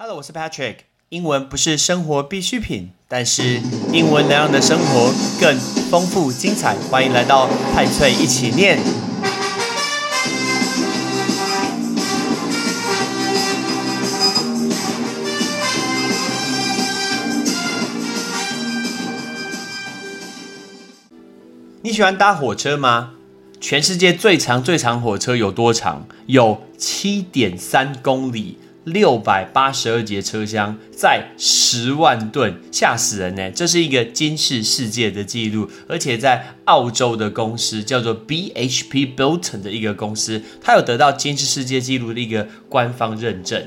Hello，我是 Patrick。英文不是生活必需品，但是英文能让你的生活更丰富精彩。欢迎来到派翠一起念。你喜欢搭火车吗？全世界最长最长火车有多长？有七点三公里，六百八十二节车厢，载十万吨，吓死人呢！这是一个金氏世界的纪录，而且在澳洲的公司叫做 BHP Bilton 的一个公司，它有得到金氏世界纪录的一个官方认证。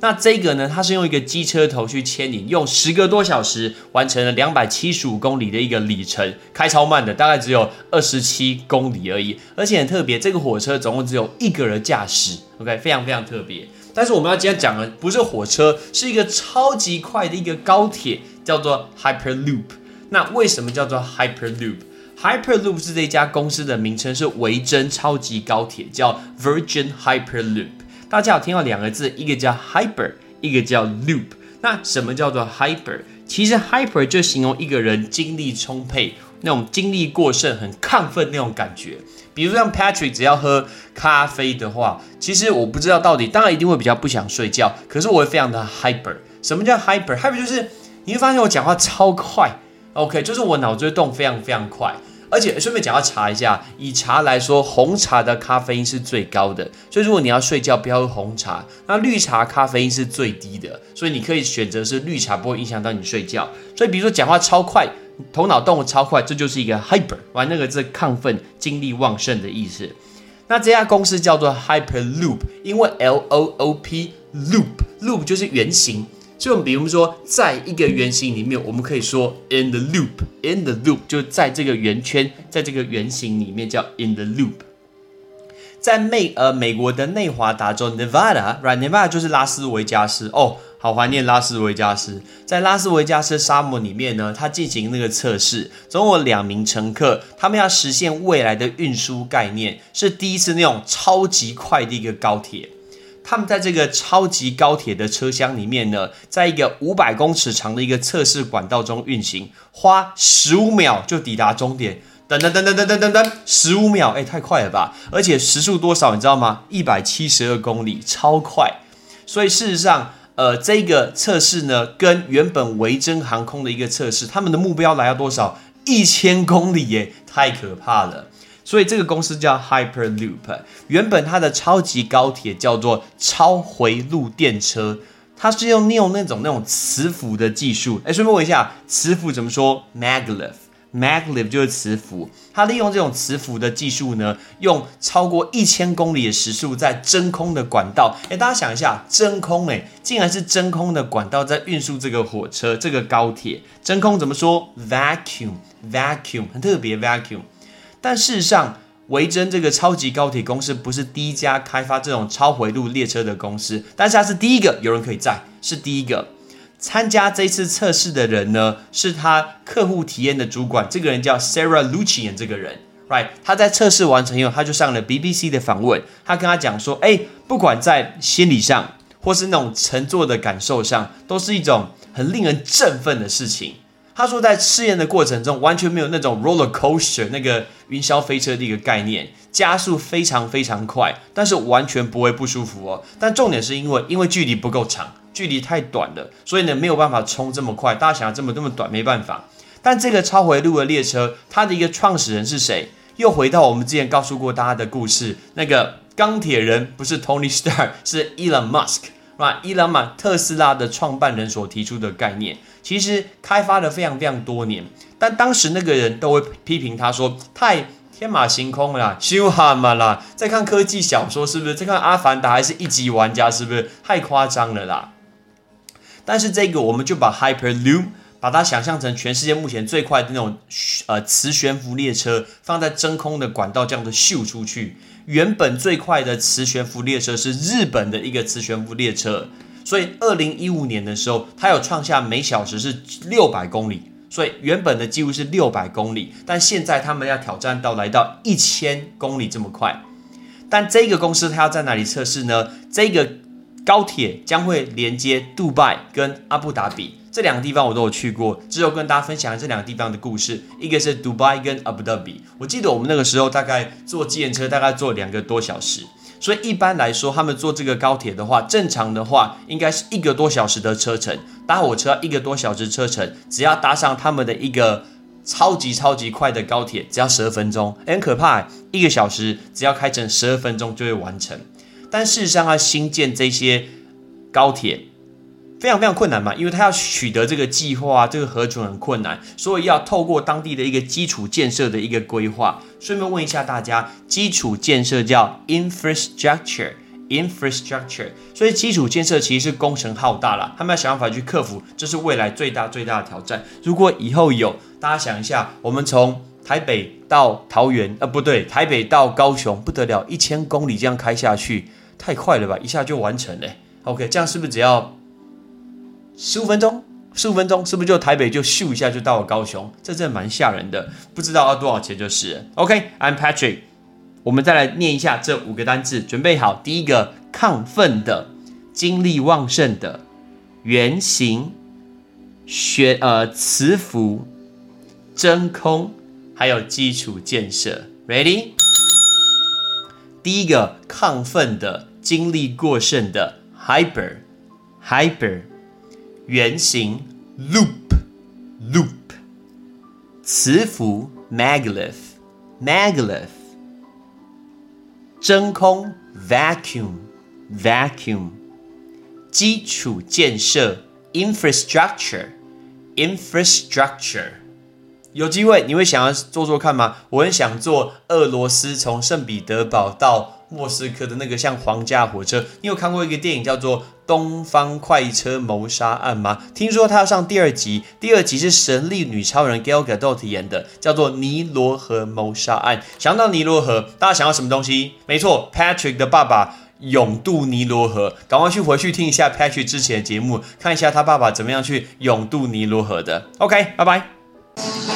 那这个呢？它是用一个机车头去牵引，用十个多小时完成了两百七十五公里的一个里程，开超慢的，大概只有二十七公里而已。而且很特别，这个火车总共只有一个人驾驶，OK，非常非常特别。但是我们要今天讲的不是火车，是一个超级快的一个高铁，叫做 Hyperloop。那为什么叫做 Hyperloop？Hyperloop 是这家公司的名称，是维珍超级高铁，叫 Virgin Hyperloop。大家有听到两个字，一个叫 hyper，一个叫 loop。那什么叫做 hyper？其实 hyper 就形容一个人精力充沛，那种精力过剩、很亢奋那种感觉。比如像 Patrick，只要喝咖啡的话，其实我不知道到底，当然一定会比较不想睡觉，可是我会非常的 hyper。什么叫 hyper？hyper 就是你会发现我讲话超快，OK，就是我脑子会动非常非常快。而且顺便讲要查一下，以茶来说，红茶的咖啡因是最高的，所以如果你要睡觉，不要喝红茶。那绿茶咖啡因是最低的，所以你可以选择是绿茶，不会影响到你睡觉。所以比如说讲话超快，头脑动得超快，这就是一个 hyper，玩那个是亢奋、精力旺盛的意思。那这家公司叫做 Hyperloop，因为 L O O P loop，loop 就是圆形。所以，我们比如说，在一个圆形里面，我们可以说 in the loop，in the loop 就在这个圆圈，在这个圆形里面叫 in the loop。在美呃美国的内华达州 Nevada，right？Nevada 就是拉斯维加斯哦，好怀念拉斯维加斯。在拉斯维加斯沙漠里面呢，它进行那个测试，总有两名乘客，他们要实现未来的运输概念，是第一次那种超级快的一个高铁。他们在这个超级高铁的车厢里面呢，在一个五百公尺长的一个测试管道中运行，花十五秒就抵达终点。噔噔噔噔噔噔噔噔，十五秒，哎，太快了吧！而且时速多少，你知道吗？一百七十二公里，超快。所以事实上，呃，这个测试呢，跟原本维珍航空的一个测试，他们的目标来到多少？一千公里，耶，太可怕了。所以这个公司叫 Hyperloop，原本它的超级高铁叫做超回路电车，它是用利用那种那种磁浮的技术。哎，顺便问一下，磁浮怎么说？Maglev Maglev 就是磁浮。它利用这种磁浮的技术呢，用超过一千公里的时速在真空的管道。哎，大家想一下，真空哎，竟然是真空的管道在运输这个火车、这个高铁。真空怎么说？Vacuum，Vacuum，很特别，Vacuum。但事实上，维珍这个超级高铁公司不是第一家开发这种超回路列车的公司，但是它是第一个有人可以载，是第一个参加这次测试的人呢，是他客户体验的主管，这个人叫 Sarah Lucian，这个人，right？他在测试完成以后，他就上了 BBC 的访问，他跟他讲说，哎，不管在心理上或是那种乘坐的感受上，都是一种很令人振奋的事情。他说，在试验的过程中，完全没有那种 roller coaster 那个云霄飞车的一个概念，加速非常非常快，但是完全不会不舒服哦。但重点是因为，因为距离不够长，距离太短了，所以呢没有办法冲这么快。大家想要这么这么短，没办法。但这个超回路的列车，它的一个创始人是谁？又回到我们之前告诉过大家的故事，那个钢铁人不是 Tony Stark，是 Elon Musk，啊，伊朗马特斯拉的创办人所提出的概念。其实开发了非常非常多年，但当时那个人都会批评他说太天马行空了，修哈嘛啦，在看科技小说是不是？在看阿凡达还是一级玩家是不是？太夸张了啦！但是这个我们就把 Hyperloop 把它想象成全世界目前最快的那种呃磁悬浮列车，放在真空的管道这样的秀出去。原本最快的磁悬浮列车是日本的一个磁悬浮列车。所以，二零一五年的时候，它有创下每小时是六百公里。所以原本的记录是六百公里，但现在他们要挑战到来到一千公里这么快。但这个公司它要在哪里测试呢？这个高铁将会连接杜拜跟阿布达比这两个地方，我都有去过。之后跟大家分享这两个地方的故事，一个是杜拜跟阿布达比。我记得我们那个时候大概坐机车，大概坐两个多小时。所以一般来说，他们坐这个高铁的话，正常的话应该是一个多小时的车程。搭火车一个多小时车程，只要搭上他们的一个超级超级快的高铁，只要十二分钟，很可怕。一个小时只要开成十二分钟就会完成。但事实上，它新建这些高铁非常非常困难嘛，因为它要取得这个计划，这个核准很困难，所以要透过当地的一个基础建设的一个规划。顺便问一下大家，基础建设叫 infrastructure，infrastructure，所以基础建设其实是工程浩大了，他们要想办法去克服，这是未来最大最大的挑战。如果以后有，大家想一下，我们从台北到桃园，呃，不对，台北到高雄，不得了，一千公里这样开下去。太快了吧，一下就完成了。OK，这样是不是只要十五分钟？十五分钟是不是就台北就咻一下就到了高雄？这真的蛮吓人的，不知道要多少钱就是。OK，I'm Patrick，我们再来念一下这五个单字，准备好。第一个，亢奋的，精力旺盛的，圆形，学呃磁浮，真空，还有基础建设。Ready？第一个，亢奋的。精力过剩的 hyper hyper 圆形 loop loop 磁浮 maglev maglev 真空 vacuum vacuum 基础建设 infrastructure infrastructure 有机会你会想要做做看吗？我很想做俄罗斯从圣彼得堡到。莫斯科的那个像皇家火车，你有看过一个电影叫做《东方快车谋杀案》吗？听说他要上第二集，第二集是神力女超人 Gal Gadot 演的，叫做《尼罗河谋杀案》。想到尼罗河，大家想要什么东西？没错，Patrick 的爸爸勇渡尼罗河，赶快去回去听一下 Patrick 之前的节目，看一下他爸爸怎么样去勇渡尼罗河的。OK，拜拜。